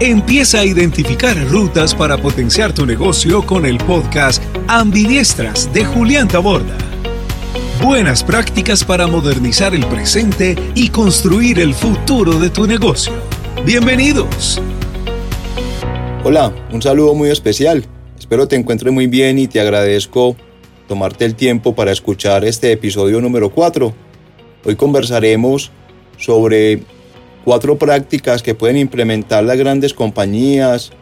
Empieza a identificar rutas para potenciar tu negocio con el podcast Ambidiestras de Julián Taborda. Buenas prácticas para modernizar el presente y construir el futuro de tu negocio. Bienvenidos. Hola, un saludo muy especial. Espero te encuentres muy bien y te agradezco tomarte el tiempo para escuchar este episodio número 4. Hoy conversaremos sobre cuatro prácticas que pueden implementar las grandes compañías,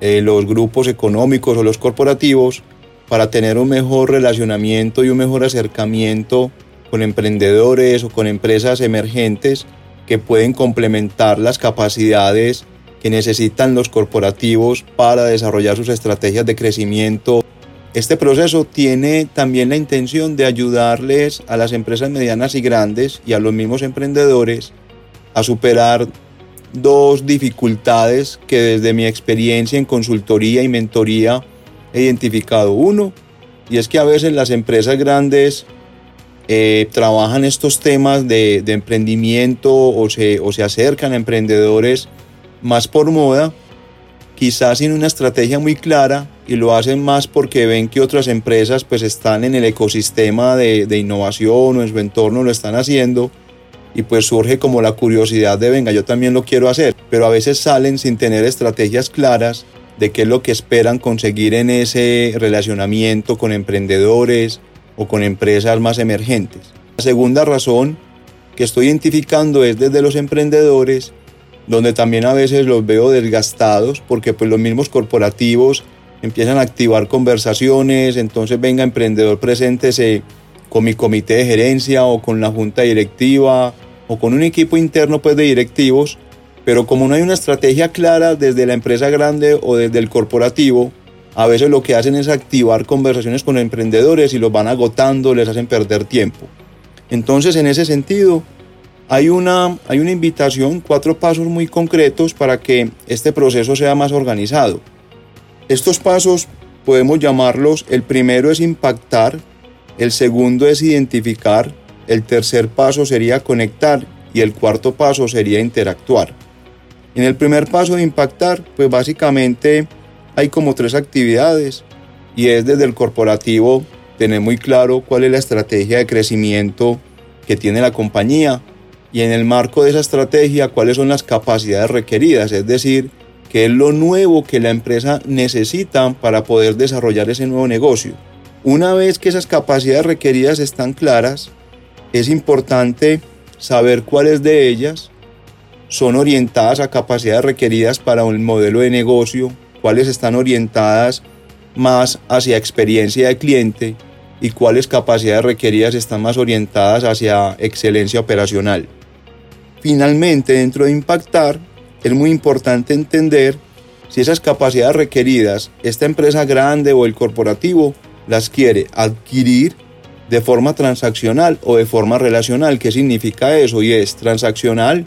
eh, los grupos económicos o los corporativos para tener un mejor relacionamiento y un mejor acercamiento con emprendedores o con empresas emergentes que pueden complementar las capacidades que necesitan los corporativos para desarrollar sus estrategias de crecimiento. Este proceso tiene también la intención de ayudarles a las empresas medianas y grandes y a los mismos emprendedores a superar dos dificultades que desde mi experiencia en consultoría y mentoría he identificado. Uno, y es que a veces las empresas grandes eh, trabajan estos temas de, emprendimiento o se, o se acercan a emprendedores más por moda, quizás sin una estrategia muy clara y lo hacen más porque ven que otras empresas pues están en el ecosistema de, de innovación o en su entorno lo están haciendo y pues surge como la curiosidad de venga, yo también lo quiero hacer, pero a veces salen sin tener estrategias claras de qué es lo que esperan conseguir en ese relacionamiento con emprendedores o con empresas más emergentes. La segunda razón que estoy identificando es desde los emprendedores, donde también a veces los veo desgastados porque pues los mismos corporativos empiezan a activar conversaciones, entonces venga emprendedor, preséntese con mi comité de gerencia o con la junta directiva o con un equipo interno pues, de directivos, pero como no hay una estrategia clara desde la empresa grande o desde el corporativo, a veces lo que hacen es activar conversaciones con emprendedores y los van agotando, les hacen perder tiempo. Entonces, en ese sentido, hay una, hay una invitación, cuatro pasos muy concretos para que este proceso sea más organizado. Estos pasos podemos llamarlos, el primero es impactar, el segundo es identificar, el tercer paso sería conectar y el cuarto paso sería interactuar. En el primer paso de impactar, pues básicamente hay como tres actividades y es desde el corporativo tener muy claro cuál es la estrategia de crecimiento que tiene la compañía y en el marco de esa estrategia cuáles son las capacidades requeridas, es decir, qué es lo nuevo que la empresa necesita para poder desarrollar ese nuevo negocio. Una vez que esas capacidades requeridas están claras, es importante saber cuáles de ellas son orientadas a capacidades requeridas para un modelo de negocio, cuáles están orientadas más hacia experiencia de cliente y cuáles capacidades requeridas están más orientadas hacia excelencia operacional. Finalmente, dentro de impactar, es muy importante entender si esas capacidades requeridas, esta empresa grande o el corporativo las quiere adquirir de forma transaccional o de forma relacional. ¿Qué significa eso? Y es transaccional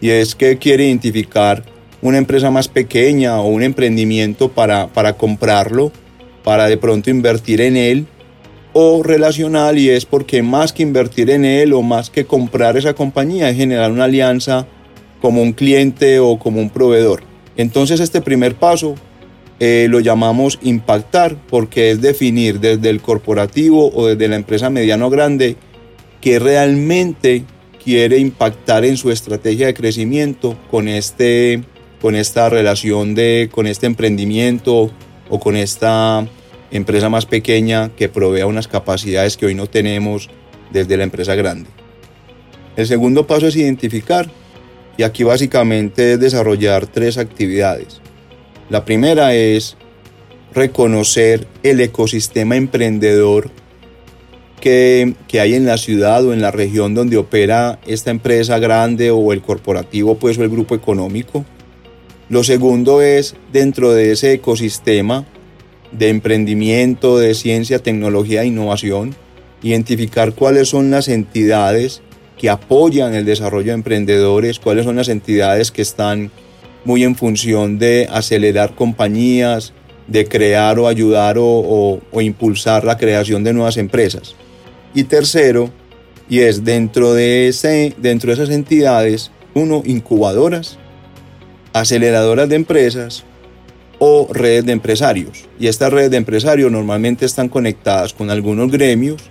y es que quiere identificar una empresa más pequeña o un emprendimiento para, para comprarlo, para de pronto invertir en él. O relacional y es porque más que invertir en él o más que comprar esa compañía es generar una alianza como un cliente o como un proveedor. Entonces este primer paso eh, lo llamamos impactar porque es definir desde el corporativo o desde la empresa mediano grande que realmente quiere impactar en su estrategia de crecimiento con, este, con esta relación de, con este emprendimiento o con esta empresa más pequeña que provea unas capacidades que hoy no tenemos desde la empresa grande. El segundo paso es identificar y aquí básicamente es desarrollar tres actividades. La primera es reconocer el ecosistema emprendedor que, hay en la ciudad o en la región donde opera esta empresa grande o el corporativo pues o el grupo económico. Lo segundo es dentro de ese ecosistema de emprendimiento, de ciencia, tecnología e innovación, identificar cuáles son las entidades que apoyan el desarrollo de emprendedores, cuáles son las entidades que están muy en función de acelerar compañías, de crear o ayudar o, impulsar la creación de nuevas empresas. Y tercero, y es dentro de, ese, dentro de esas entidades, uno, incubadoras, aceleradoras de empresas o redes de empresarios. Y estas redes de empresarios normalmente están conectadas con algunos gremios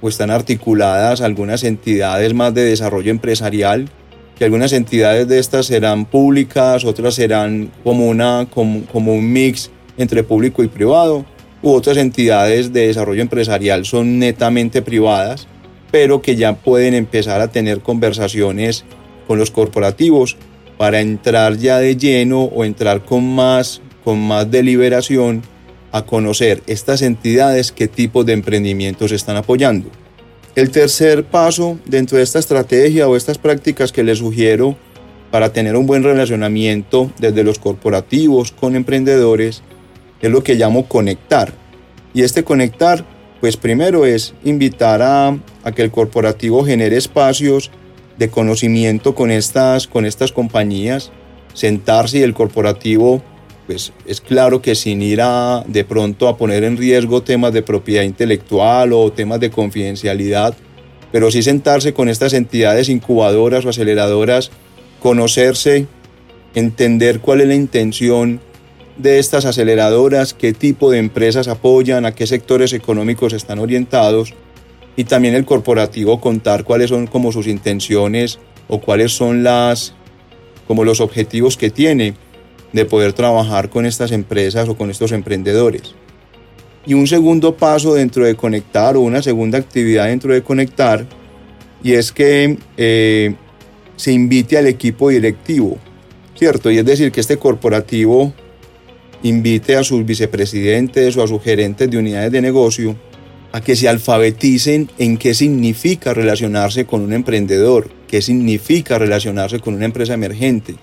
o están articuladas algunas entidades más de desarrollo empresarial, que algunas entidades de estas serán públicas, otras serán como, una, como, como un mix entre público y privado, u otras entidades de desarrollo empresarial son netamente privadas, pero que ya pueden empezar a tener conversaciones con los corporativos para entrar ya de lleno o entrar con más, con más deliberación a conocer estas entidades qué tipo de emprendimientos están apoyando. El tercer paso dentro de esta estrategia o estas prácticas que les sugiero para tener un buen relacionamiento desde los corporativos con emprendedores es lo que llamo conectar. Y este conectar, pues primero es invitar a, a que el corporativo genere espacios de conocimiento con estas, con estas compañías, sentarse y el corporativo, pues es claro que sin ir a de pronto a poner en riesgo temas de propiedad intelectual o temas de confidencialidad, pero sí sentarse con estas entidades incubadoras o aceleradoras, conocerse, entender cuál es la intención de estas aceleradoras, qué tipo de empresas apoyan, a qué sectores económicos están orientados y también el corporativo contar cuáles son como sus intenciones o cuáles son las como los objetivos que tiene de poder trabajar con estas empresas o con estos emprendedores. Y un segundo paso dentro de conectar o una segunda actividad dentro de conectar y es que eh, se invite al equipo directivo, ¿cierto? Y es decir, que este corporativo invite a sus vicepresidentes o a sus gerentes de unidades de negocio a que se alfabeticen en qué significa relacionarse con un emprendedor, qué significa relacionarse con una empresa emergente,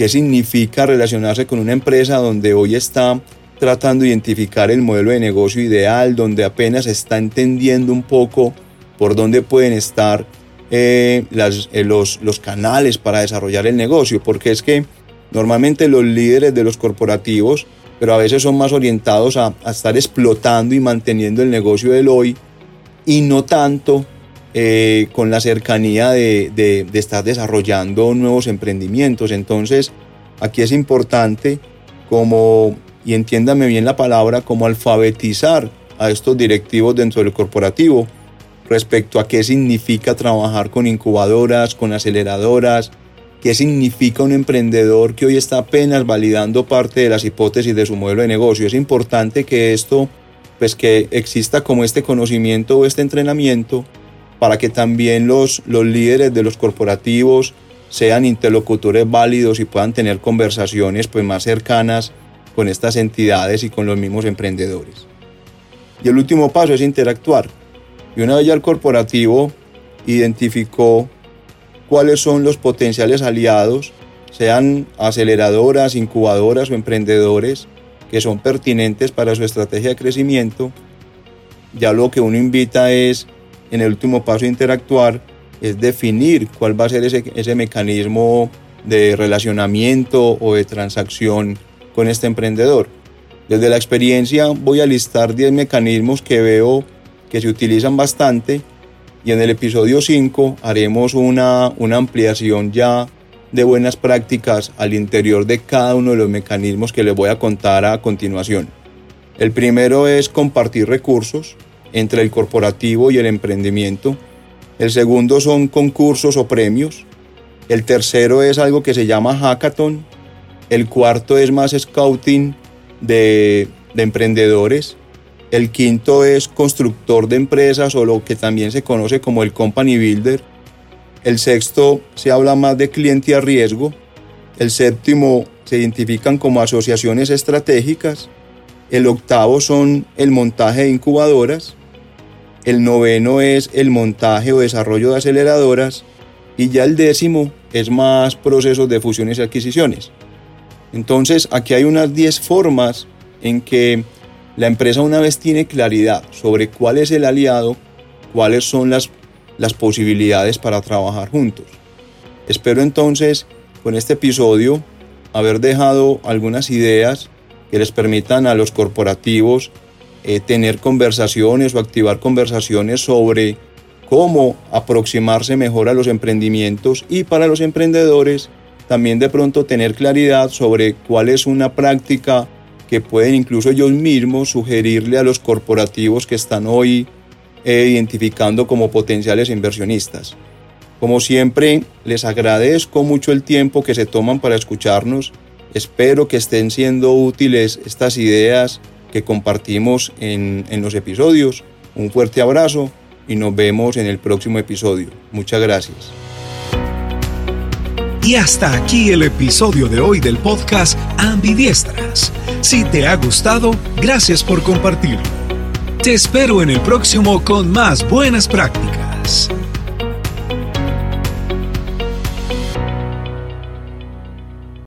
qué significa relacionarse con una empresa donde hoy está tratando de identificar el modelo de negocio ideal, donde apenas está entendiendo un poco por dónde pueden estar eh, eh, los, los canales para desarrollar el negocio, porque es que normalmente los líderes de los corporativos pero a veces son más orientados a, estar explotando y manteniendo el negocio del hoy y no tanto eh, con la cercanía de, de, estar desarrollando nuevos emprendimientos. Entonces, aquí es importante como, y entiéndame bien la palabra, como alfabetizar a estos directivos dentro del corporativo respecto a qué significa trabajar con incubadoras, con aceleradoras, qué significa un emprendedor que hoy está apenas validando parte de las hipótesis de su modelo de negocio. Es importante que esto, pues que exista como este conocimiento o este entrenamiento para que también los, los líderes de los corporativos sean interlocutores válidos y puedan tener conversaciones pues más cercanas con estas entidades y con los mismos emprendedores. Y el último paso es interactuar. Y una vez ya el corporativo identificó cuáles son los potenciales aliados, sean aceleradoras, incubadoras o emprendedores que son pertinentes para su estrategia de crecimiento. Ya lo que uno invita es, en el último paso, interactuar, es definir cuál va a ser ese, ese mecanismo de relacionamiento o de transacción con este emprendedor. Desde la experiencia voy a listar 10 mecanismos que veo que se utilizan bastante y en el episodio 5 haremos una, una ampliación ya de buenas prácticas al interior de cada uno de los mecanismos que les voy a contar a continuación. El primero es compartir recursos entre el corporativo y el emprendimiento. El segundo son concursos o premios. El tercero es algo que se llama hackathon. El cuarto es más scouting de, de emprendedores. El quinto es constructor de empresas o lo que también se conoce como el company builder. El sexto se habla más de cliente a riesgo. El séptimo se identifican como asociaciones estratégicas. El octavo son el montaje de incubadoras. El noveno es el montaje o desarrollo de aceleradoras. Y ya el décimo es más procesos de fusiones y adquisiciones. Entonces aquí hay unas 10 formas en que la empresa una vez tiene claridad sobre cuál es el aliado, cuáles son las, las posibilidades para trabajar juntos. Espero entonces con este episodio haber dejado algunas ideas que les permitan a los corporativos eh, tener conversaciones o activar conversaciones sobre cómo aproximarse mejor a los emprendimientos y para los emprendedores también de pronto tener claridad sobre cuál es una práctica que pueden incluso ellos mismos sugerirle a los corporativos que están hoy eh, identificando como potenciales inversionistas. Como siempre, les agradezco mucho el tiempo que se toman para escucharnos. Espero que estén siendo útiles estas ideas que compartimos en, en los episodios. Un fuerte abrazo y nos vemos en el próximo episodio. Muchas gracias. Y hasta aquí el episodio de hoy del podcast Ambidiestras. Si te ha gustado, gracias por compartirlo. Te espero en el próximo con más buenas prácticas.